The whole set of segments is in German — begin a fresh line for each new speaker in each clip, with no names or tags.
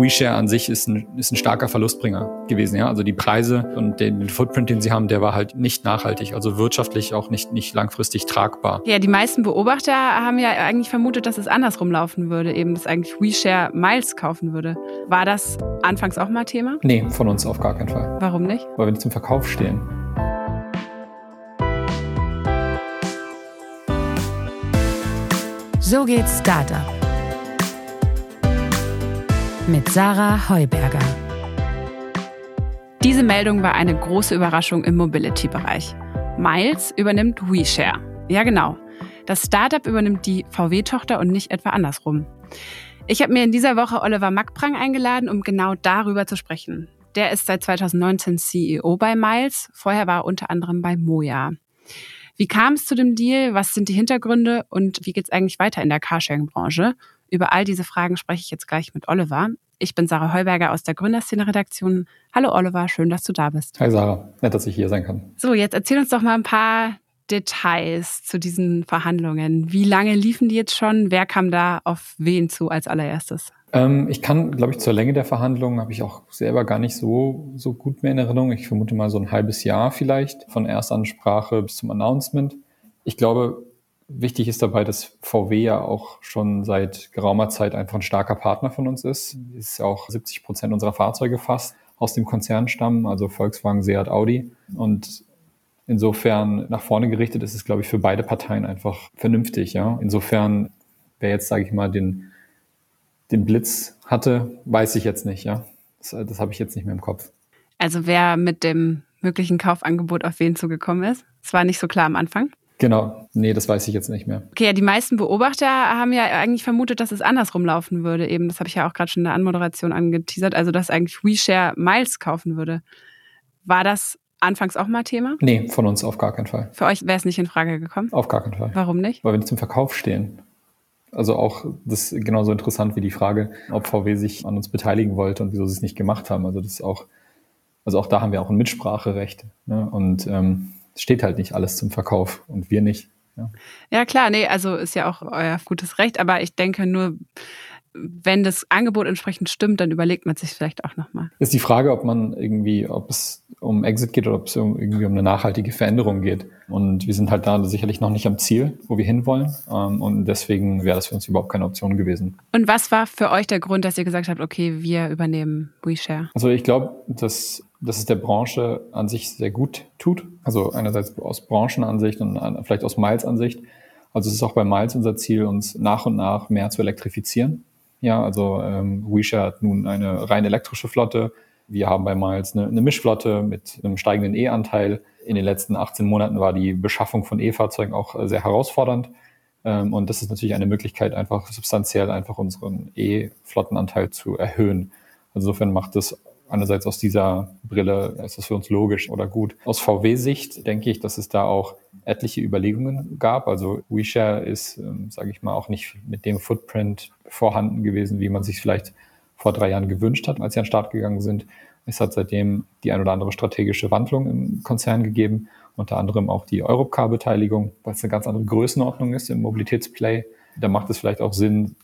WeShare an sich ist ein, ist ein starker Verlustbringer gewesen. Ja? Also die Preise und den Footprint, den sie haben, der war halt nicht nachhaltig, also wirtschaftlich auch nicht, nicht langfristig tragbar.
Ja, die meisten Beobachter haben ja eigentlich vermutet, dass es andersrum laufen würde, eben dass eigentlich WeShare Miles kaufen würde. War das anfangs auch mal Thema?
Nee, von uns auf gar keinen Fall.
Warum nicht?
Weil wir nicht zum Verkauf stehen.
So geht's Startup mit Sarah Heuberger.
Diese Meldung war eine große Überraschung im Mobility-Bereich. Miles übernimmt WeShare. Ja, genau. Das Startup übernimmt die VW-Tochter und nicht etwa andersrum. Ich habe mir in dieser Woche Oliver Mackprang eingeladen, um genau darüber zu sprechen. Der ist seit 2019 CEO bei Miles. Vorher war er unter anderem bei Moja. Wie kam es zu dem Deal? Was sind die Hintergründe? Und wie geht es eigentlich weiter in der Carsharing-Branche? Über all diese Fragen spreche ich jetzt gleich mit Oliver. Ich bin Sarah Heuberger aus der Gründerszene-Redaktion. Hallo Oliver, schön, dass du da bist.
Hi Sarah, nett, dass ich hier sein kann.
So, jetzt erzähl uns doch mal ein paar Details zu diesen Verhandlungen. Wie lange liefen die jetzt schon? Wer kam da auf wen zu als allererstes?
Ähm, ich kann, glaube ich, zur Länge der Verhandlungen habe ich auch selber gar nicht so, so gut mehr in Erinnerung. Ich vermute mal so ein halbes Jahr vielleicht von Erstansprache bis zum Announcement. Ich glaube, Wichtig ist dabei, dass VW ja auch schon seit geraumer Zeit einfach ein starker Partner von uns ist. Ist auch 70 Prozent unserer Fahrzeuge fast aus dem Konzern stammen, also Volkswagen, Seat, Audi. Und insofern nach vorne gerichtet ist es, glaube ich, für beide Parteien einfach vernünftig. Ja? Insofern, wer jetzt, sage ich mal, den, den Blitz hatte, weiß ich jetzt nicht. Ja, Das, das habe ich jetzt nicht mehr im Kopf.
Also wer mit dem möglichen Kaufangebot auf wen zugekommen ist? Es war nicht so klar am Anfang.
Genau, nee, das weiß ich jetzt nicht mehr.
Okay, ja, die meisten Beobachter haben ja eigentlich vermutet, dass es andersrum laufen würde. Eben, das habe ich ja auch gerade schon in der Anmoderation angeteasert, also dass eigentlich WeShare Miles kaufen würde. War das anfangs auch mal Thema?
Nee, von uns auf gar keinen Fall.
Für euch wäre es nicht in Frage gekommen?
Auf gar keinen Fall.
Warum nicht?
Weil wir nicht zum Verkauf stehen. Also auch das ist genauso interessant wie die Frage, ob VW sich an uns beteiligen wollte und wieso sie es nicht gemacht haben. Also das ist auch, also auch da haben wir auch ein Mitspracherecht. Ne? Und ähm, steht halt nicht alles zum Verkauf und wir nicht.
Ja. ja, klar, nee, also ist ja auch euer gutes Recht, aber ich denke nur, wenn das Angebot entsprechend stimmt, dann überlegt man sich vielleicht auch nochmal.
Ist die Frage, ob man irgendwie, ob es um Exit geht oder ob es irgendwie um eine nachhaltige Veränderung geht. Und wir sind halt da sicherlich noch nicht am Ziel, wo wir hinwollen. Ähm, und deswegen wäre das für uns überhaupt keine Option gewesen.
Und was war für euch der Grund, dass ihr gesagt habt, okay, wir übernehmen WeShare?
Also ich glaube, dass, dass es der Branche an sich sehr gut tut. Also einerseits aus Branchenansicht und vielleicht aus Miles-Ansicht. Also es ist auch bei Miles unser Ziel, uns nach und nach mehr zu elektrifizieren. Ja, also ähm, WeShare hat nun eine rein elektrische Flotte. Wir haben bei Miles eine, eine Mischflotte mit einem steigenden E-Anteil. In den letzten 18 Monaten war die Beschaffung von E-Fahrzeugen auch äh, sehr herausfordernd. Ähm, und das ist natürlich eine Möglichkeit, einfach substanziell einfach unseren E-Flottenanteil zu erhöhen. Insofern macht es einerseits aus dieser Brille ist das für uns logisch oder gut. Aus VW-Sicht denke ich, dass es da auch etliche Überlegungen gab. Also WeShare ist, ähm, sage ich mal, auch nicht mit dem Footprint vorhanden gewesen, wie man sich vielleicht vor drei Jahren gewünscht hat, als sie an den Start gegangen sind. Es hat seitdem die ein oder andere strategische Wandlung im Konzern gegeben, unter anderem auch die Europcar-Beteiligung, weil es eine ganz andere Größenordnung ist im Mobilitätsplay. Da macht es vielleicht auch Sinn,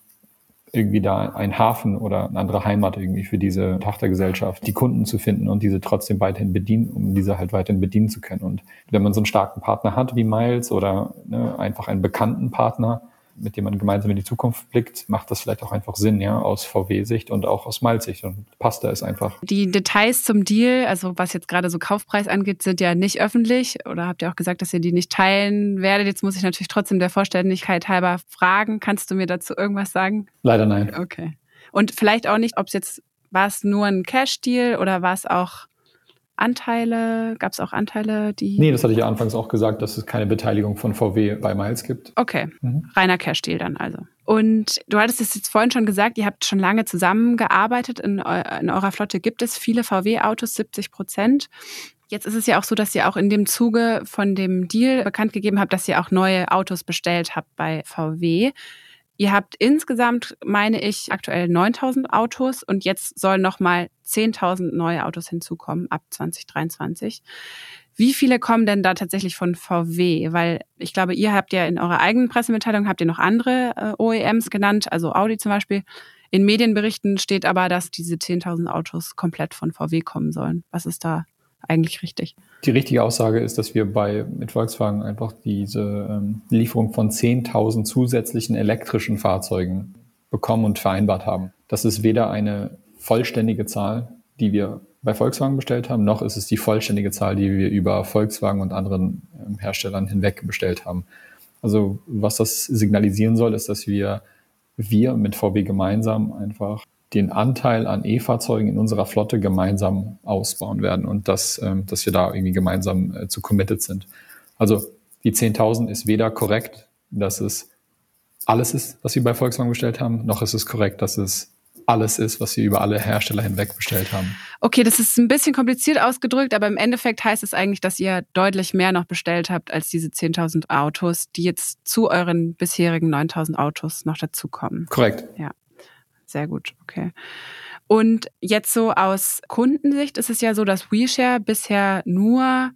irgendwie da ein Hafen oder eine andere Heimat irgendwie für diese Tochtergesellschaft, die Kunden zu finden und diese trotzdem weiterhin bedienen, um diese halt weiterhin bedienen zu können. Und wenn man so einen starken Partner hat wie Miles oder ne, einfach einen bekannten Partner, mit dem man gemeinsam in die Zukunft blickt, macht das vielleicht auch einfach Sinn, ja, aus VW-Sicht und auch aus Miles-Sicht. Und passt da ist einfach.
Die Details zum Deal, also was jetzt gerade so Kaufpreis angeht, sind ja nicht öffentlich. Oder habt ihr auch gesagt, dass ihr die nicht teilen werdet? Jetzt muss ich natürlich trotzdem der Vollständigkeit halber fragen. Kannst du mir dazu irgendwas sagen?
Leider nein.
Okay. Und vielleicht auch nicht, ob es jetzt, war es nur ein Cash-Deal oder war es auch Anteile? Gab es auch Anteile, die.
Nee, das hatte ich ja anfangs auch gesagt, dass es keine Beteiligung von VW bei Miles gibt.
Okay, mhm. reiner Cash-Deal dann also. Und du hattest es jetzt vorhin schon gesagt, ihr habt schon lange zusammengearbeitet. In, in eurer Flotte gibt es viele VW-Autos, 70 Prozent. Jetzt ist es ja auch so, dass ihr auch in dem Zuge von dem Deal bekannt gegeben habt, dass ihr auch neue Autos bestellt habt bei VW. Ihr habt insgesamt, meine ich, aktuell 9000 Autos und jetzt sollen nochmal 10.000 neue Autos hinzukommen ab 2023. Wie viele kommen denn da tatsächlich von VW? Weil ich glaube, ihr habt ja in eurer eigenen Pressemitteilung habt ihr noch andere äh, OEMs genannt, also Audi zum Beispiel. In Medienberichten steht aber, dass diese 10.000 Autos komplett von VW kommen sollen. Was ist da eigentlich richtig?
Die richtige Aussage ist, dass wir bei mit Volkswagen einfach diese ähm, Lieferung von 10.000 zusätzlichen elektrischen Fahrzeugen bekommen und vereinbart haben. Das ist weder eine vollständige Zahl, die wir bei Volkswagen bestellt haben, noch ist es die vollständige Zahl, die wir über Volkswagen und anderen ähm, Herstellern hinweg bestellt haben. Also was das signalisieren soll, ist, dass wir, wir mit VW gemeinsam einfach den Anteil an E-Fahrzeugen in unserer Flotte gemeinsam ausbauen werden und dass, ähm, dass wir da irgendwie gemeinsam äh, zu committed sind. Also die 10.000 ist weder korrekt, dass es alles ist, was wir bei Volkswagen bestellt haben, noch ist es korrekt, dass es alles ist, was wir über alle Hersteller hinweg bestellt haben.
Okay, das ist ein bisschen kompliziert ausgedrückt, aber im Endeffekt heißt es eigentlich, dass ihr deutlich mehr noch bestellt habt als diese 10.000 Autos, die jetzt zu euren bisherigen 9.000 Autos noch dazukommen.
Korrekt.
Ja, sehr gut, okay. Und jetzt so aus Kundensicht ist es ja so, dass WeShare bisher nur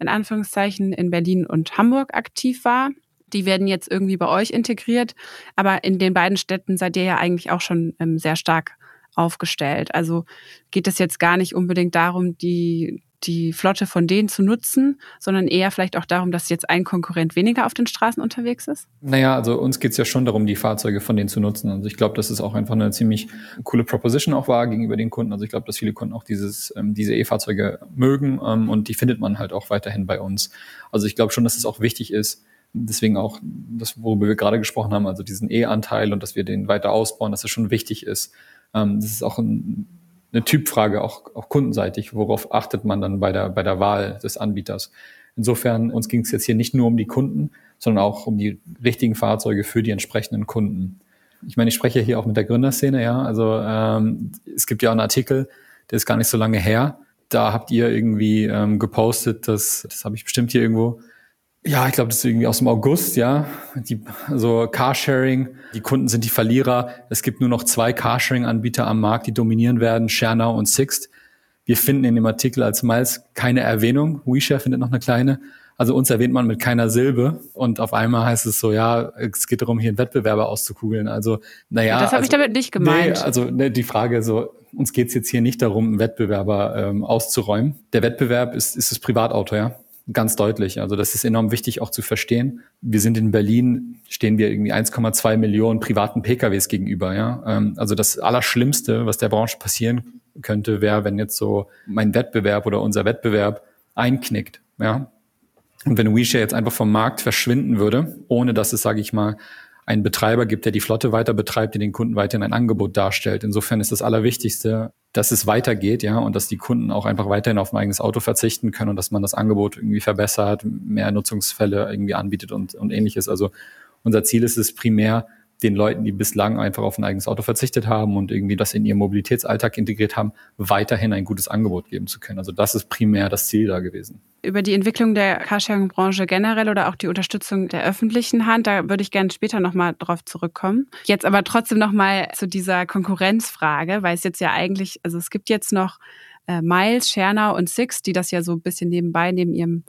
in Anführungszeichen in Berlin und Hamburg aktiv war die werden jetzt irgendwie bei euch integriert. Aber in den beiden Städten seid ihr ja eigentlich auch schon ähm, sehr stark aufgestellt. Also geht es jetzt gar nicht unbedingt darum, die, die Flotte von denen zu nutzen, sondern eher vielleicht auch darum, dass jetzt ein Konkurrent weniger auf den Straßen unterwegs ist?
Naja, also uns geht es ja schon darum, die Fahrzeuge von denen zu nutzen. Also ich glaube, dass es auch einfach eine ziemlich coole Proposition auch war gegenüber den Kunden. Also ich glaube, dass viele Kunden auch dieses, ähm, diese E-Fahrzeuge mögen ähm, und die findet man halt auch weiterhin bei uns. Also ich glaube schon, dass es auch wichtig ist, deswegen auch das, worüber wir gerade gesprochen haben, also diesen E-Anteil und dass wir den weiter ausbauen, dass das schon wichtig ist. Ähm, das ist auch ein, eine Typfrage, auch, auch kundenseitig. Worauf achtet man dann bei der, bei der Wahl des Anbieters? Insofern, uns ging es jetzt hier nicht nur um die Kunden, sondern auch um die richtigen Fahrzeuge für die entsprechenden Kunden. Ich meine, ich spreche hier auch mit der Gründerszene, ja. Also ähm, es gibt ja einen Artikel, der ist gar nicht so lange her. Da habt ihr irgendwie ähm, gepostet, dass, das habe ich bestimmt hier irgendwo, ja, ich glaube, das ist irgendwie aus dem August, ja. Die, also Carsharing, die Kunden sind die Verlierer. Es gibt nur noch zwei Carsharing-Anbieter am Markt, die dominieren werden, ShareNow und Sixt. Wir finden in dem Artikel als Miles keine Erwähnung. WeShare findet noch eine kleine. Also uns erwähnt man mit keiner Silbe und auf einmal heißt es so, ja, es geht darum, hier einen Wettbewerber auszukugeln. Also, naja.
Das habe
also,
ich damit nicht gemeint.
Nee, also ne, die Frage so, uns geht's jetzt hier nicht darum, einen Wettbewerber ähm, auszuräumen. Der Wettbewerb ist, ist das Privatauto, ja ganz deutlich. Also das ist enorm wichtig auch zu verstehen. Wir sind in Berlin, stehen wir irgendwie 1,2 Millionen privaten PKWs gegenüber. Ja? Ähm, also das Allerschlimmste, was der Branche passieren könnte, wäre, wenn jetzt so mein Wettbewerb oder unser Wettbewerb einknickt. Ja? Und wenn WeShare jetzt einfach vom Markt verschwinden würde, ohne dass es, sage ich mal, einen Betreiber gibt, der die Flotte weiter betreibt, der den Kunden weiterhin ein Angebot darstellt. Insofern ist das Allerwichtigste, dass es weitergeht, ja, und dass die Kunden auch einfach weiterhin auf ein eigenes Auto verzichten können und dass man das Angebot irgendwie verbessert, mehr Nutzungsfälle irgendwie anbietet und, und ähnliches. Also unser Ziel ist es primär, den Leuten, die bislang einfach auf ein eigenes Auto verzichtet haben und irgendwie das in ihren Mobilitätsalltag integriert haben, weiterhin ein gutes Angebot geben zu können. Also das ist primär das Ziel da gewesen.
Über die Entwicklung der Carsharing-Branche generell oder auch die Unterstützung der öffentlichen Hand, da würde ich gerne später nochmal drauf zurückkommen. Jetzt aber trotzdem nochmal zu dieser Konkurrenzfrage, weil es jetzt ja eigentlich, also es gibt jetzt noch äh, Miles, Schernau und Six, die das ja so ein bisschen nebenbei neben ihrem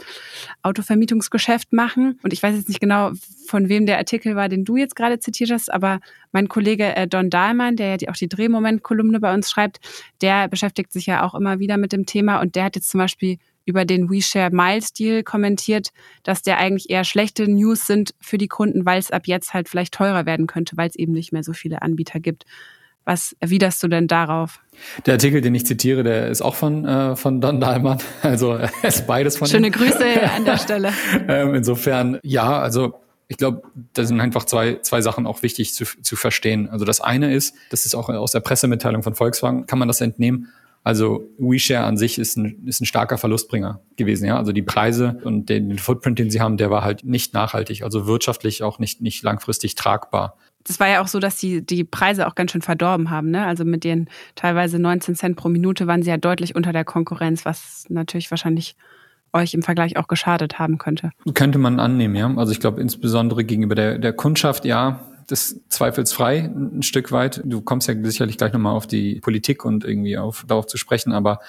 Autovermietungsgeschäft machen. Und ich weiß jetzt nicht genau, von wem der Artikel war, den du jetzt gerade zitiert hast, aber mein Kollege äh, Don Dahlmann, der ja die, auch die Drehmoment-Kolumne bei uns schreibt, der beschäftigt sich ja auch immer wieder mit dem Thema und der hat jetzt zum Beispiel über den WeShare Miles Deal kommentiert, dass der eigentlich eher schlechte News sind für die Kunden, weil es ab jetzt halt vielleicht teurer werden könnte, weil es eben nicht mehr so viele Anbieter gibt. Was erwiderst du denn darauf?
Der Artikel, den ich zitiere, der ist auch von, äh, von Don Dahlmann. Also er ist beides von
Schöne ihm. Grüße an der Stelle.
ähm, insofern, ja, also ich glaube, da sind einfach zwei, zwei Sachen auch wichtig zu, zu verstehen. Also das eine ist, das ist auch aus der Pressemitteilung von Volkswagen, kann man das entnehmen. Also WeShare an sich ist ein, ist ein starker Verlustbringer gewesen. Ja? Also die Preise und den, den Footprint, den sie haben, der war halt nicht nachhaltig, also wirtschaftlich auch nicht, nicht langfristig tragbar
das war ja auch so, dass sie die Preise auch ganz schön verdorben haben. Ne? Also mit den teilweise 19 Cent pro Minute waren sie ja deutlich unter der Konkurrenz, was natürlich wahrscheinlich euch im Vergleich auch geschadet haben könnte.
Könnte man annehmen, ja. Also ich glaube insbesondere gegenüber der, der Kundschaft, ja, das zweifelsfrei ein Stück weit. Du kommst ja sicherlich gleich nochmal auf die Politik und irgendwie auf, darauf zu sprechen, aber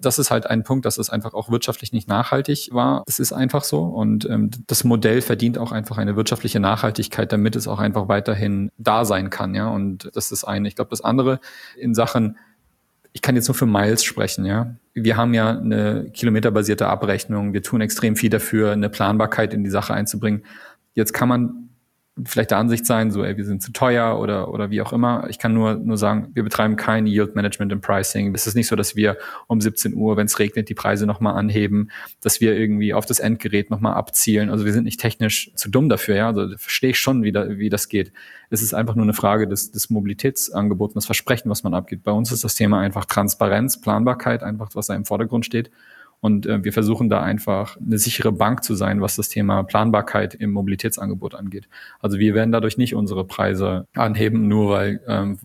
das ist halt ein Punkt, dass es einfach auch wirtschaftlich nicht nachhaltig war. Das ist einfach so. Und ähm, das Modell verdient auch einfach eine wirtschaftliche Nachhaltigkeit, damit es auch einfach weiterhin da sein kann. Ja, und das ist eine. Ich glaube, das andere in Sachen ich kann jetzt nur für Miles sprechen, ja. Wir haben ja eine kilometerbasierte Abrechnung. Wir tun extrem viel dafür, eine Planbarkeit in die Sache einzubringen. Jetzt kann man vielleicht der Ansicht sein, so, ey, wir sind zu teuer oder, oder wie auch immer. Ich kann nur, nur sagen, wir betreiben kein Yield Management im Pricing. Es ist nicht so, dass wir um 17 Uhr, wenn es regnet, die Preise nochmal anheben, dass wir irgendwie auf das Endgerät nochmal abzielen. Also wir sind nicht technisch zu dumm dafür, ja. Also verstehe ich schon, wie, da, wie das geht. Es ist einfach nur eine Frage des, des Mobilitätsangebots, das Versprechen, was man abgibt. Bei uns ist das Thema einfach Transparenz, Planbarkeit, einfach was da im Vordergrund steht. Und äh, wir versuchen da einfach eine sichere Bank zu sein, was das Thema Planbarkeit im Mobilitätsangebot angeht. Also wir werden dadurch nicht unsere Preise anheben, nur weil, ähm,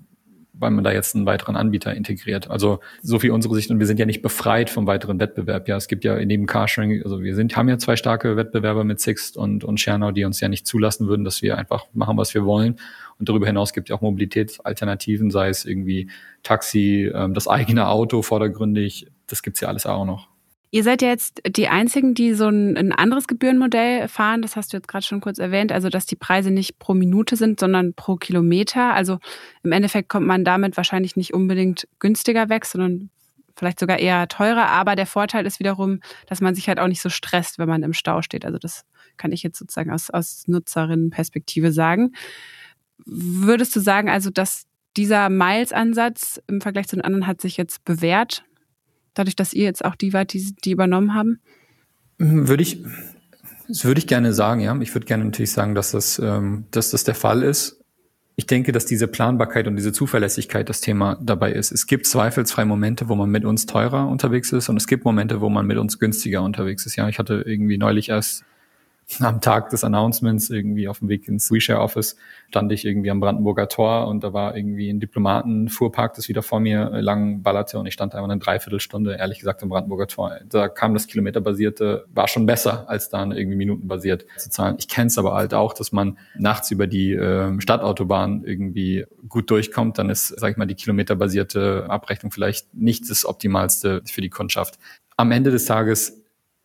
weil man da jetzt einen weiteren Anbieter integriert. Also so viel unsere Sicht und wir sind ja nicht befreit vom weiteren Wettbewerb. Ja, es gibt ja neben Carsharing, also wir sind, haben ja zwei starke Wettbewerber mit Sixt und, und Schernau, die uns ja nicht zulassen würden, dass wir einfach machen, was wir wollen. Und darüber hinaus gibt es ja auch Mobilitätsalternativen, sei es irgendwie Taxi, ähm, das eigene Auto vordergründig. Das gibt's ja alles auch noch.
Ihr seid ja jetzt die Einzigen, die so ein, ein anderes Gebührenmodell fahren. Das hast du jetzt gerade schon kurz erwähnt. Also, dass die Preise nicht pro Minute sind, sondern pro Kilometer. Also im Endeffekt kommt man damit wahrscheinlich nicht unbedingt günstiger weg, sondern vielleicht sogar eher teurer. Aber der Vorteil ist wiederum, dass man sich halt auch nicht so stresst, wenn man im Stau steht. Also das kann ich jetzt sozusagen aus, aus Nutzerinnenperspektive sagen. Würdest du sagen, also, dass dieser Miles-Ansatz im Vergleich zu den anderen hat sich jetzt bewährt? Dadurch, dass ihr jetzt auch die wart, die, die übernommen haben?
Hm, würde ich, das würde ich gerne sagen, ja. Ich würde gerne natürlich sagen, dass das, ähm, dass das der Fall ist. Ich denke, dass diese Planbarkeit und diese Zuverlässigkeit das Thema dabei ist. Es gibt zweifelsfrei Momente, wo man mit uns teurer unterwegs ist und es gibt Momente, wo man mit uns günstiger unterwegs ist. Ja, ich hatte irgendwie neulich erst am Tag des Announcements irgendwie auf dem Weg ins WeShare Office stand ich irgendwie am Brandenburger Tor und da war irgendwie ein Diplomatenfuhrpark, das wieder vor mir lang ballerte und ich stand einfach eine Dreiviertelstunde, ehrlich gesagt, am Brandenburger Tor. Da kam das Kilometerbasierte, war schon besser, als dann irgendwie minutenbasiert zu zahlen. Ich kenne es aber halt auch, dass man nachts über die äh, Stadtautobahn irgendwie gut durchkommt, dann ist, sag ich mal, die kilometerbasierte Abrechnung vielleicht nicht das Optimalste für die Kundschaft. Am Ende des Tages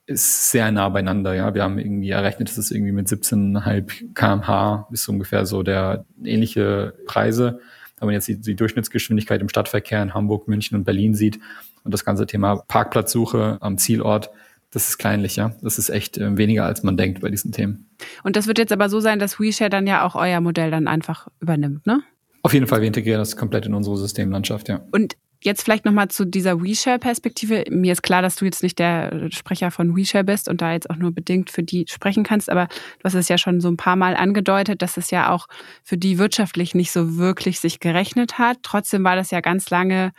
ist sehr nah beieinander. Ja, wir haben irgendwie errechnet, dass es irgendwie mit 17,5 kmh ist ungefähr so der ähnliche Preise. Wenn man jetzt die, die, Durchschnittsgeschwindigkeit im Stadtverkehr in Hamburg, München und Berlin sieht und das ganze Thema Parkplatzsuche am Zielort, das ist kleinlich, ja. Das ist echt äh, weniger, als man denkt bei diesen Themen.
Und das wird jetzt aber so sein, dass WeShare dann ja auch euer Modell dann einfach übernimmt, ne?
Auf jeden Fall, wir integrieren das komplett in unsere Systemlandschaft, ja.
Und Jetzt vielleicht nochmal zu dieser WeShare-Perspektive. Mir ist klar, dass du jetzt nicht der Sprecher von WeShare bist und da jetzt auch nur bedingt für die sprechen kannst, aber du hast es ja schon so ein paar Mal angedeutet, dass es ja auch für die wirtschaftlich nicht so wirklich sich gerechnet hat. Trotzdem war das ja ganz lange,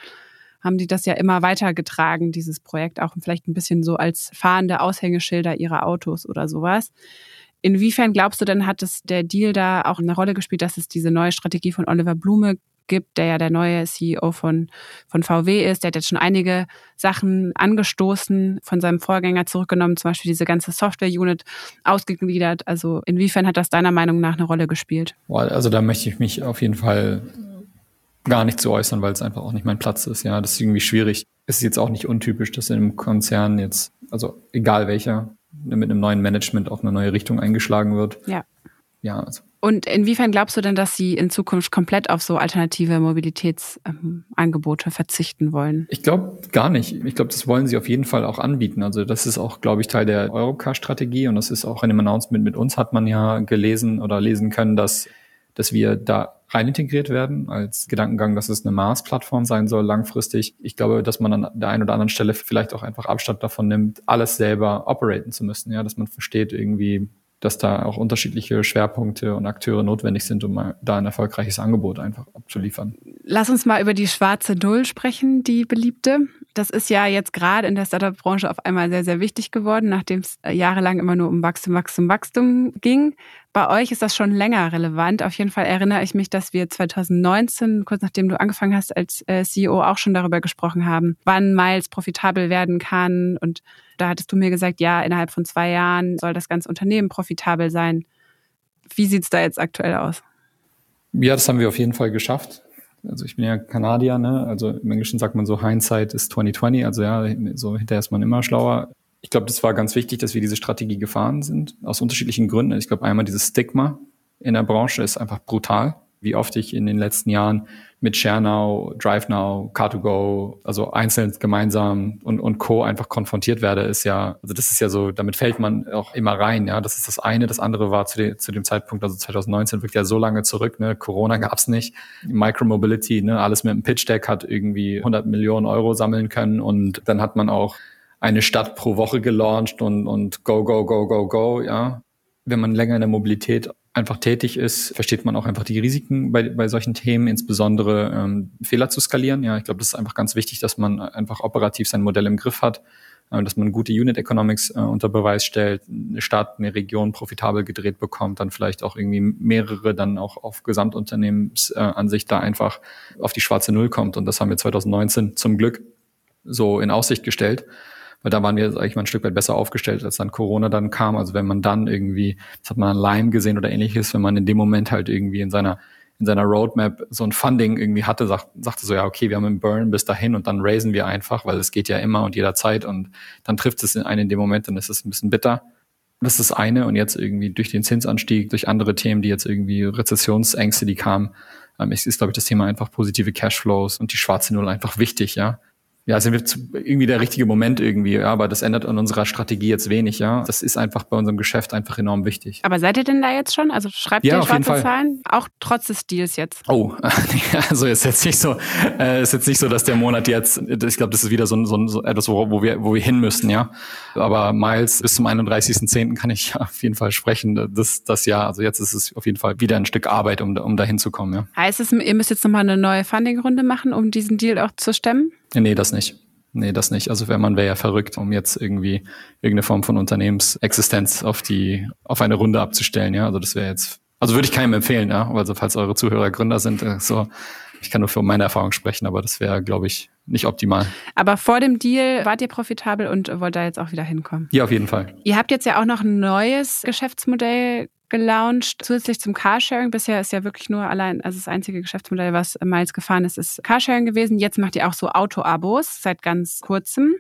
haben die das ja immer weitergetragen, dieses Projekt, auch vielleicht ein bisschen so als fahrende Aushängeschilder ihrer Autos oder sowas. Inwiefern glaubst du denn, hat es der Deal da auch eine Rolle gespielt, dass es diese neue Strategie von Oliver Blume gibt, der ja der neue CEO von, von VW ist. Der hat jetzt schon einige Sachen angestoßen, von seinem Vorgänger zurückgenommen, zum Beispiel diese ganze Software-Unit ausgegliedert. Also inwiefern hat das deiner Meinung nach eine Rolle gespielt?
Also da möchte ich mich auf jeden Fall gar nicht zu äußern, weil es einfach auch nicht mein Platz ist. Ja, das ist irgendwie schwierig. Es ist jetzt auch nicht untypisch, dass in einem Konzern jetzt, also egal welcher, mit einem neuen Management auf eine neue Richtung eingeschlagen wird.
Ja.
Ja, also
und inwiefern glaubst du denn, dass sie in Zukunft komplett auf so alternative Mobilitätsangebote verzichten wollen?
Ich glaube gar nicht. Ich glaube, das wollen sie auf jeden Fall auch anbieten. Also das ist auch, glaube ich, Teil der Eurocar-Strategie und das ist auch in dem Announcement mit uns hat man ja gelesen oder lesen können, dass, dass wir da rein integriert werden als Gedankengang, dass es eine Mars-Plattform sein soll langfristig. Ich glaube, dass man an der einen oder anderen Stelle vielleicht auch einfach Abstand davon nimmt, alles selber operaten zu müssen. Ja, dass man versteht irgendwie, dass da auch unterschiedliche Schwerpunkte und Akteure notwendig sind, um da ein erfolgreiches Angebot einfach abzuliefern.
Lass uns mal über die schwarze Null sprechen, die beliebte. Das ist ja jetzt gerade in der Startup-Branche auf einmal sehr, sehr wichtig geworden, nachdem es äh, jahrelang immer nur um Wachstum, Wachstum, Wachstum ging. Bei euch ist das schon länger relevant. Auf jeden Fall erinnere ich mich, dass wir 2019, kurz nachdem du angefangen hast als äh, CEO, auch schon darüber gesprochen haben, wann Miles profitabel werden kann. Und da hattest du mir gesagt, ja, innerhalb von zwei Jahren soll das ganze Unternehmen profitabel sein. Wie sieht es da jetzt aktuell aus?
Ja, das haben wir auf jeden Fall geschafft. Also ich bin ja Kanadier, ne? Also im Englischen sagt man so, Hindsight ist 2020, also ja, so hinterher ist man immer schlauer. Ich glaube, das war ganz wichtig, dass wir diese Strategie gefahren sind, aus unterschiedlichen Gründen. Ich glaube, einmal dieses Stigma in der Branche ist einfach brutal wie oft ich in den letzten Jahren mit ShareNow, DriveNow, Car2Go, also einzeln gemeinsam und, und Co. einfach konfrontiert werde, ist ja, also das ist ja so, damit fällt man auch immer rein, ja. Das ist das eine. Das andere war zu, de, zu dem Zeitpunkt, also 2019, wirklich ja so lange zurück, ne. Corona gab's nicht. Micromobility, ne, alles mit einem Pitch Deck hat irgendwie 100 Millionen Euro sammeln können und dann hat man auch eine Stadt pro Woche gelauncht und, und go, go, go, go, go, ja. Wenn man länger in der Mobilität einfach tätig ist, versteht man auch einfach die Risiken bei, bei solchen Themen, insbesondere ähm, Fehler zu skalieren. Ja, ich glaube, das ist einfach ganz wichtig, dass man einfach operativ sein Modell im Griff hat, äh, dass man gute Unit Economics äh, unter Beweis stellt, eine Stadt, eine Region profitabel gedreht bekommt, dann vielleicht auch irgendwie mehrere dann auch auf Gesamtunternehmensansicht äh, da einfach auf die schwarze Null kommt. Und das haben wir 2019 zum Glück so in Aussicht gestellt weil da waren wir, sag ich mal, ein Stück weit besser aufgestellt, als dann Corona dann kam. Also wenn man dann irgendwie, das hat man an Lime gesehen oder ähnliches, wenn man in dem Moment halt irgendwie in seiner in seiner Roadmap so ein Funding irgendwie hatte, sagt, sagte so, ja, okay, wir haben einen Burn bis dahin und dann raisen wir einfach, weil es geht ja immer und jederzeit und dann trifft es einen in dem Moment, dann ist es ein bisschen bitter. Das ist das eine und jetzt irgendwie durch den Zinsanstieg, durch andere Themen, die jetzt irgendwie Rezessionsängste, die kamen, ähm, ist glaube ich, das Thema einfach positive Cashflows und die schwarze Null einfach wichtig, ja ja, sind wir zu, irgendwie der richtige Moment irgendwie, ja, aber das ändert an unserer Strategie jetzt wenig, ja. Das ist einfach bei unserem Geschäft einfach enorm wichtig.
Aber seid ihr denn da jetzt schon? Also schreibt ja, ihr schwarze Zahlen? Auch trotz des Deals jetzt?
Oh, also ist jetzt nicht so, äh, ist jetzt nicht so, dass der Monat jetzt, ich glaube, das ist wieder so, so, so etwas, wo, wo wir, wo wir hin müssen, ja. Aber Miles bis zum 31.10. kann ich auf jeden Fall sprechen, das, das Jahr. Also jetzt ist es auf jeden Fall wieder ein Stück Arbeit, um, um da hinzukommen, ja.
Heißt es, ihr müsst jetzt nochmal eine neue Funding-Runde machen, um diesen Deal auch zu stemmen?
Nee, das nicht. Nee, das nicht. Also wenn man wäre ja verrückt, um jetzt irgendwie irgendeine Form von Unternehmensexistenz auf die, auf eine Runde abzustellen, ja. Also das wäre jetzt, also würde ich keinem empfehlen, ja. Also falls eure Zuhörer Gründer sind, äh, so, ich kann nur für meine Erfahrung sprechen, aber das wäre, glaube ich, nicht optimal.
Aber vor dem Deal wart ihr profitabel und wollt da jetzt auch wieder hinkommen?
Ja, auf jeden Fall.
Ihr habt jetzt ja auch noch ein neues Geschäftsmodell gelauncht. Zusätzlich zum Carsharing. Bisher ist ja wirklich nur allein, also das einzige Geschäftsmodell, was Miles gefahren ist, ist Carsharing gewesen. Jetzt macht ihr auch so Auto-Abos seit ganz kurzem.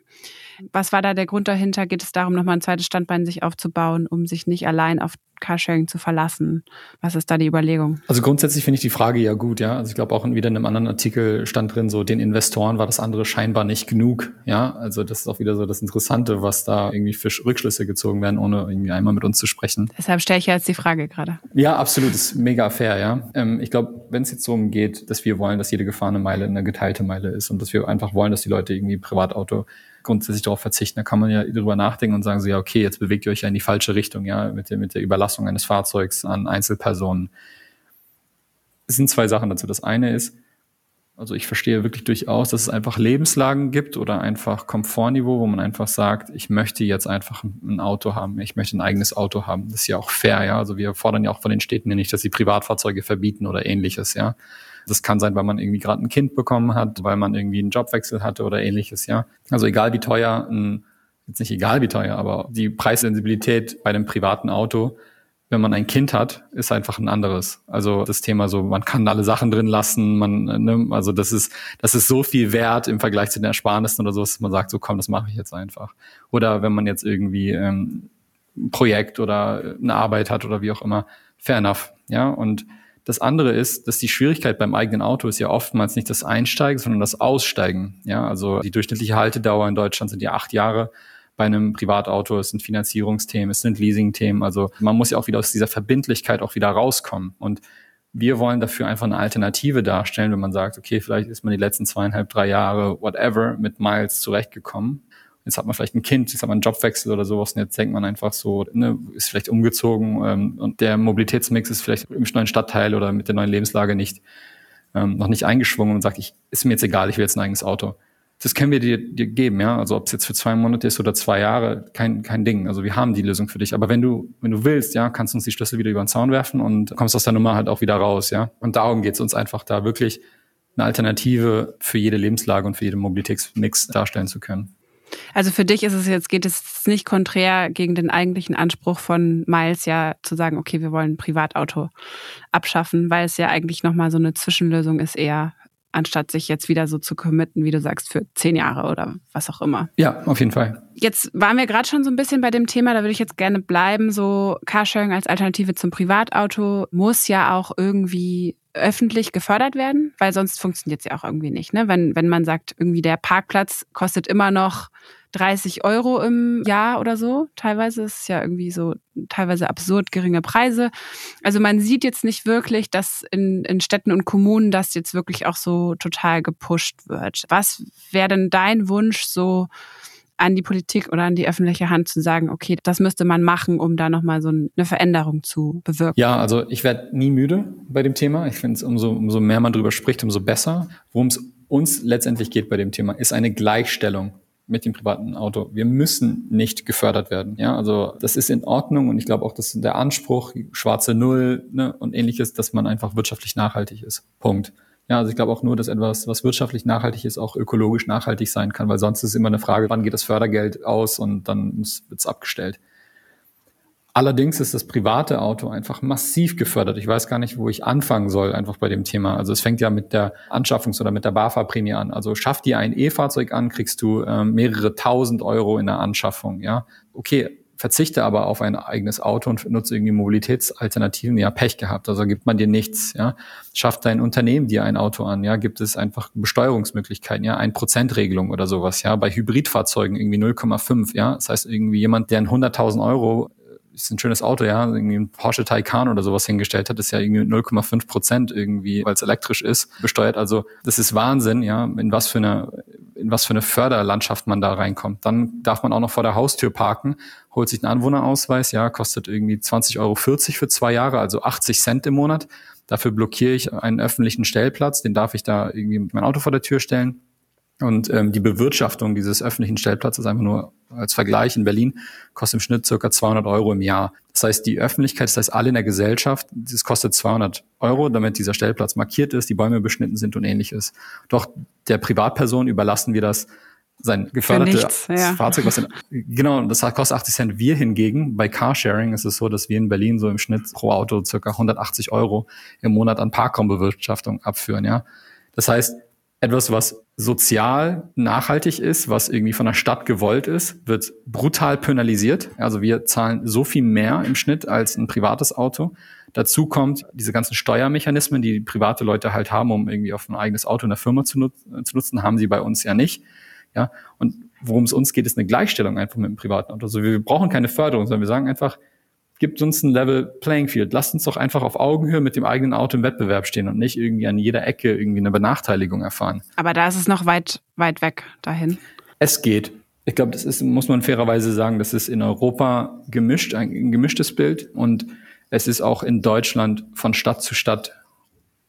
Was war da der Grund dahinter? Geht es darum, nochmal ein zweites Standbein sich aufzubauen, um sich nicht allein auf Carsharing zu verlassen? Was ist da die Überlegung?
Also grundsätzlich finde ich die Frage ja gut, ja. Also ich glaube auch wieder in einem anderen Artikel stand drin, so den Investoren war das andere scheinbar nicht genug, ja. Also das ist auch wieder so das Interessante, was da irgendwie für Rückschlüsse gezogen werden, ohne irgendwie einmal mit uns zu sprechen.
Deshalb stelle ich jetzt die Frage gerade.
Ja, absolut, das ist mega fair, ja. Ähm, ich glaube, wenn es jetzt darum geht, dass wir wollen, dass jede gefahrene Meile eine geteilte Meile ist und dass wir einfach wollen, dass die Leute irgendwie Privatauto grundsätzlich darauf verzichten. Da kann man ja darüber nachdenken und sagen so, ja, okay, jetzt bewegt ihr euch ja in die falsche Richtung, ja, mit der, mit der Überlassung eines Fahrzeugs an Einzelpersonen. Es sind zwei Sachen dazu. Das eine ist, also ich verstehe wirklich durchaus, dass es einfach Lebenslagen gibt oder einfach Komfortniveau, wo man einfach sagt, ich möchte jetzt einfach ein Auto haben, ich möchte ein eigenes Auto haben. Das ist ja auch fair, ja. Also wir fordern ja auch von den Städten nicht, dass sie Privatfahrzeuge verbieten oder ähnliches, ja. Das kann sein, weil man irgendwie gerade ein Kind bekommen hat, weil man irgendwie einen Jobwechsel hatte oder ähnliches, ja. Also egal wie teuer, ein, jetzt nicht egal wie teuer, aber die Preissensibilität bei einem privaten Auto, wenn man ein Kind hat, ist einfach ein anderes. Also das Thema so, man kann alle Sachen drin lassen, man, ne, also das ist, das ist so viel wert im Vergleich zu den Ersparnissen oder so, dass man sagt, so komm, das mache ich jetzt einfach. Oder wenn man jetzt irgendwie ähm, ein Projekt oder eine Arbeit hat oder wie auch immer, fair enough, ja. Und das andere ist, dass die Schwierigkeit beim eigenen Auto ist ja oftmals nicht das Einsteigen, sondern das Aussteigen. Ja, also die durchschnittliche Haltedauer in Deutschland sind ja acht Jahre bei einem Privatauto. Es sind Finanzierungsthemen, es sind Leasingthemen. Also man muss ja auch wieder aus dieser Verbindlichkeit auch wieder rauskommen. Und wir wollen dafür einfach eine Alternative darstellen, wenn man sagt, okay, vielleicht ist man die letzten zweieinhalb, drei Jahre, whatever, mit Miles zurechtgekommen jetzt hat man vielleicht ein Kind, jetzt hat man einen Jobwechsel oder sowas und jetzt denkt man einfach so, ne, ist vielleicht umgezogen ähm, und der Mobilitätsmix ist vielleicht im neuen Stadtteil oder mit der neuen Lebenslage nicht ähm, noch nicht eingeschwungen und sagt, ich ist mir jetzt egal, ich will jetzt ein eigenes Auto. Das können wir dir, dir geben, ja. Also ob es jetzt für zwei Monate ist oder zwei Jahre, kein, kein Ding. Also wir haben die Lösung für dich. Aber wenn du, wenn du willst, ja, kannst du uns die Schlüssel wieder über den Zaun werfen und kommst aus der Nummer halt auch wieder raus, ja. Und darum geht es uns einfach da wirklich eine Alternative für jede Lebenslage und für jeden Mobilitätsmix darstellen zu können.
Also für dich ist es jetzt, geht es nicht konträr gegen den eigentlichen Anspruch von Miles ja zu sagen, okay, wir wollen ein Privatauto abschaffen, weil es ja eigentlich nochmal so eine Zwischenlösung ist eher anstatt sich jetzt wieder so zu committen, wie du sagst, für zehn Jahre oder was auch immer.
Ja, auf jeden Fall.
Jetzt waren wir gerade schon so ein bisschen bei dem Thema, da würde ich jetzt gerne bleiben. So Carsharing als Alternative zum Privatauto muss ja auch irgendwie öffentlich gefördert werden, weil sonst funktioniert es ja auch irgendwie nicht. Ne? Wenn, wenn man sagt, irgendwie der Parkplatz kostet immer noch 30 Euro im Jahr oder so. Teilweise ist es ja irgendwie so teilweise absurd geringe Preise. Also man sieht jetzt nicht wirklich, dass in, in Städten und Kommunen das jetzt wirklich auch so total gepusht wird. Was wäre denn dein Wunsch so an die Politik oder an die öffentliche Hand zu sagen, okay, das müsste man machen, um da nochmal so eine Veränderung zu bewirken?
Ja, also ich werde nie müde bei dem Thema. Ich finde es, umso, umso mehr man drüber spricht, umso besser. Worum es uns letztendlich geht bei dem Thema, ist eine Gleichstellung mit dem privaten Auto. Wir müssen nicht gefördert werden. Ja, also das ist in Ordnung und ich glaube auch, dass der Anspruch, schwarze Null ne, und ähnliches, dass man einfach wirtschaftlich nachhaltig ist. Punkt. Ja, also ich glaube auch nur, dass etwas, was wirtschaftlich nachhaltig ist, auch ökologisch nachhaltig sein kann, weil sonst ist immer eine Frage, wann geht das Fördergeld aus und dann wird es abgestellt. Allerdings ist das private Auto einfach massiv gefördert. Ich weiß gar nicht, wo ich anfangen soll, einfach bei dem Thema. Also es fängt ja mit der Anschaffungs- oder mit der BAFA-Prämie an. Also schaff dir ein E-Fahrzeug an, kriegst du ähm, mehrere tausend Euro in der Anschaffung. Ja, okay, verzichte aber auf ein eigenes Auto und nutze irgendwie Mobilitätsalternativen, ja, Pech gehabt. Also gibt man dir nichts, ja. Schafft dein Unternehmen dir ein Auto an, ja, gibt es einfach Besteuerungsmöglichkeiten, ja, ein Prozentregelung oder sowas, ja. Bei Hybridfahrzeugen irgendwie 0,5, ja. Das heißt, irgendwie jemand, der ein 100.000 Euro ist ein schönes Auto, ja, irgendwie ein Porsche Taycan oder sowas hingestellt hat, ist ja irgendwie 0,5 Prozent irgendwie, weil es elektrisch ist, besteuert. Also das ist Wahnsinn, ja, in was für eine in was für eine Förderlandschaft man da reinkommt. Dann darf man auch noch vor der Haustür parken, holt sich einen Anwohnerausweis, ja, kostet irgendwie 20,40 Euro für zwei Jahre, also 80 Cent im Monat. Dafür blockiere ich einen öffentlichen Stellplatz, den darf ich da irgendwie mit meinem Auto vor der Tür stellen. Und ähm, die Bewirtschaftung dieses öffentlichen Stellplatzes, einfach nur als Vergleich in Berlin, kostet im Schnitt circa 200 Euro im Jahr. Das heißt, die Öffentlichkeit, das heißt alle in der Gesellschaft, das kostet 200 Euro, damit dieser Stellplatz markiert ist, die Bäume beschnitten sind und ähnliches. Doch der Privatperson überlassen wir das sein gefördertes ja. Fahrzeug, was in, genau, das kostet 80 Cent. Wir hingegen, bei Carsharing ist es so, dass wir in Berlin so im Schnitt pro Auto circa 180 Euro im Monat an Parkraumbewirtschaftung abführen, ja. Das heißt, etwas, was sozial nachhaltig ist, was irgendwie von der Stadt gewollt ist, wird brutal penalisiert. Also wir zahlen so viel mehr im Schnitt als ein privates Auto. Dazu kommt diese ganzen Steuermechanismen, die private Leute halt haben, um irgendwie auf ein eigenes Auto in der Firma zu, nut zu nutzen, haben sie bei uns ja nicht. Ja, und worum es uns geht, ist eine Gleichstellung einfach mit dem privaten Auto. Also wir brauchen keine Förderung, sondern wir sagen einfach, gibt uns ein Level Playing Field. Lasst uns doch einfach auf Augenhöhe mit dem eigenen Auto im Wettbewerb stehen und nicht irgendwie an jeder Ecke irgendwie eine Benachteiligung erfahren.
Aber da ist es noch weit, weit weg dahin.
Es geht. Ich glaube, das ist, muss man fairerweise sagen, das ist in Europa gemischt, ein gemischtes Bild und es ist auch in Deutschland von Stadt zu Stadt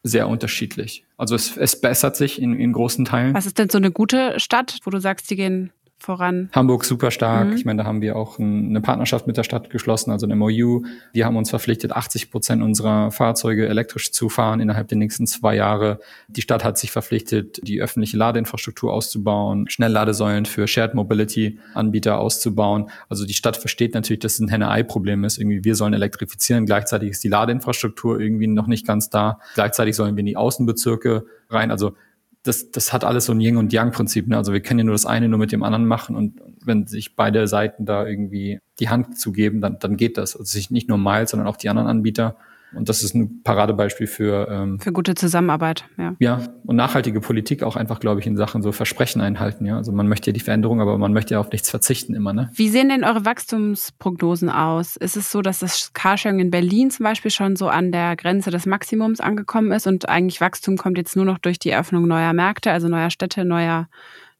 sehr unterschiedlich. Also es, es bessert sich in, in großen Teilen.
Was ist denn so eine gute Stadt, wo du sagst, die gehen voran.
Hamburg super stark. Mhm. Ich meine, da haben wir auch eine Partnerschaft mit der Stadt geschlossen, also ein MOU. Wir haben uns verpflichtet, 80 Prozent unserer Fahrzeuge elektrisch zu fahren innerhalb der nächsten zwei Jahre. Die Stadt hat sich verpflichtet, die öffentliche Ladeinfrastruktur auszubauen, Schnellladesäulen für Shared Mobility Anbieter auszubauen. Also die Stadt versteht natürlich, dass es ein Henne-Ei-Problem ist. Irgendwie wir sollen elektrifizieren. Gleichzeitig ist die Ladeinfrastruktur irgendwie noch nicht ganz da. Gleichzeitig sollen wir in die Außenbezirke rein. Also das, das hat alles so ein Yin- und Yang-Prinzip. Ne? Also wir können ja nur das eine nur mit dem anderen machen und wenn sich beide Seiten da irgendwie die Hand zugeben, dann, dann geht das. Also sich nicht nur Miles, sondern auch die anderen Anbieter und das ist ein Paradebeispiel für
ähm, für gute Zusammenarbeit. Ja.
ja und nachhaltige Politik auch einfach, glaube ich, in Sachen so Versprechen einhalten. Ja, also man möchte ja die Veränderung, aber man möchte ja auf nichts verzichten immer. Ne?
Wie sehen denn eure Wachstumsprognosen aus? Ist es so, dass das Carsharing in Berlin zum Beispiel schon so an der Grenze des Maximums angekommen ist und eigentlich Wachstum kommt jetzt nur noch durch die Eröffnung neuer Märkte, also neuer Städte, neuer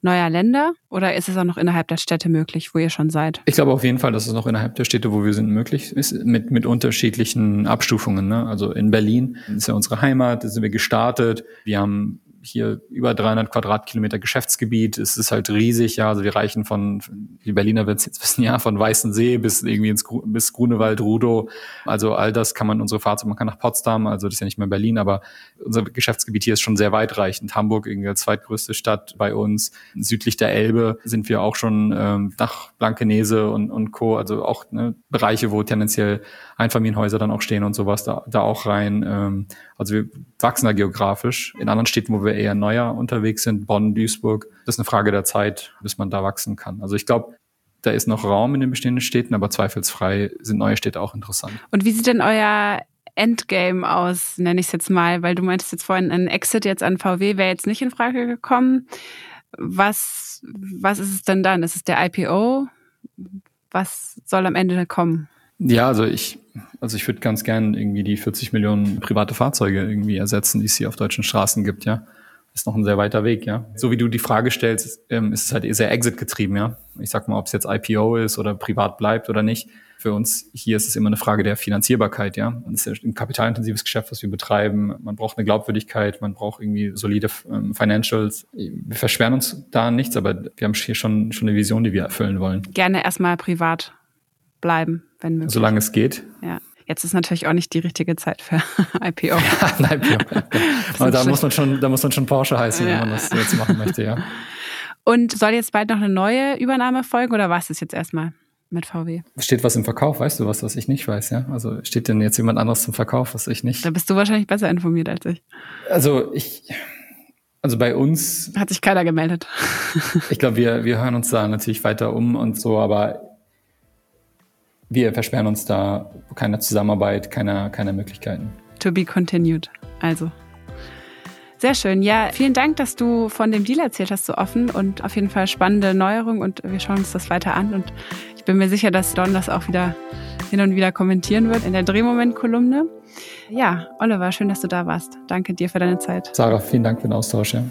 neuer Länder oder ist es auch noch innerhalb der Städte möglich, wo ihr schon seid?
Ich glaube auf jeden Fall, dass es noch innerhalb der Städte, wo wir sind, möglich ist, mit, mit unterschiedlichen Abstufungen. Ne? Also in Berlin ist ja unsere Heimat, da sind wir gestartet. Wir haben hier über 300 Quadratkilometer Geschäftsgebiet. Es ist halt riesig, ja. Also wir reichen von, die Berliner wird jetzt wissen, ja, von Weißensee bis irgendwie ins, bis Grunewald, Rudow. Also all das kann man unsere Fahrzeuge, man kann nach Potsdam, also das ist ja nicht mehr Berlin, aber unser Geschäftsgebiet hier ist schon sehr weitreichend. Hamburg, irgendwie als zweitgrößte Stadt bei uns. Südlich der Elbe sind wir auch schon ähm, nach Blankenese und, und Co. Also auch ne, Bereiche, wo tendenziell Einfamilienhäuser dann auch stehen und sowas, da, da auch rein. Ähm, also wir wachsen da geografisch. In anderen Städten, wo wir eher neuer unterwegs sind, Bonn, Duisburg. Das ist eine Frage der Zeit, bis man da wachsen kann. Also ich glaube, da ist noch Raum in den bestehenden Städten, aber zweifelsfrei sind neue Städte auch interessant.
Und wie sieht denn euer Endgame aus, nenne ich es jetzt mal, weil du meintest jetzt vorhin, ein Exit jetzt an VW wäre jetzt nicht in Frage gekommen. Was, was ist es denn dann? Ist es der IPO? Was soll am Ende kommen?
Ja, also ich, also ich würde ganz gern irgendwie die 40 Millionen private Fahrzeuge irgendwie ersetzen, die es hier auf deutschen Straßen gibt, ja. Ist noch ein sehr weiter Weg, ja. So wie du die Frage stellst, ist, ähm, ist es halt sehr Exit getrieben, ja. Ich sag mal, ob es jetzt IPO ist oder privat bleibt oder nicht. Für uns hier ist es immer eine Frage der Finanzierbarkeit, ja. Es ist ein kapitalintensives Geschäft, was wir betreiben. Man braucht eine Glaubwürdigkeit, man braucht irgendwie solide ähm, Financials. Wir verschweren uns da nichts, aber wir haben hier schon, schon eine Vision, die wir erfüllen wollen.
Gerne erstmal privat bleiben, wenn möglich.
Solange es geht.
Ja. Jetzt ist natürlich auch nicht die richtige Zeit für IPO.
Ja, ein IPO. Aber da muss man schon, da muss man schon Porsche heißen, ja. wenn man das jetzt machen möchte, ja.
Und soll jetzt bald noch eine neue Übernahme folgen oder was ist jetzt erstmal mit VW?
Steht was im Verkauf? Weißt du was, was ich nicht weiß, ja? Also steht denn jetzt jemand anderes zum Verkauf, was ich nicht?
Da bist du wahrscheinlich besser informiert als ich.
Also ich, also bei uns.
Hat sich keiner gemeldet.
ich glaube, wir, wir hören uns da natürlich weiter um und so, aber wir versperren uns da keine Zusammenarbeit, keine, keine Möglichkeiten.
To be continued. Also. Sehr schön. Ja, vielen Dank, dass du von dem Deal erzählt hast, so offen und auf jeden Fall spannende Neuerung und wir schauen uns das weiter an und ich bin mir sicher, dass Don das auch wieder hin und wieder kommentieren wird in der Drehmoment-Kolumne. Ja, Oliver, schön, dass du da warst. Danke dir für deine Zeit.
Sarah, vielen Dank für den Austausch. Ja.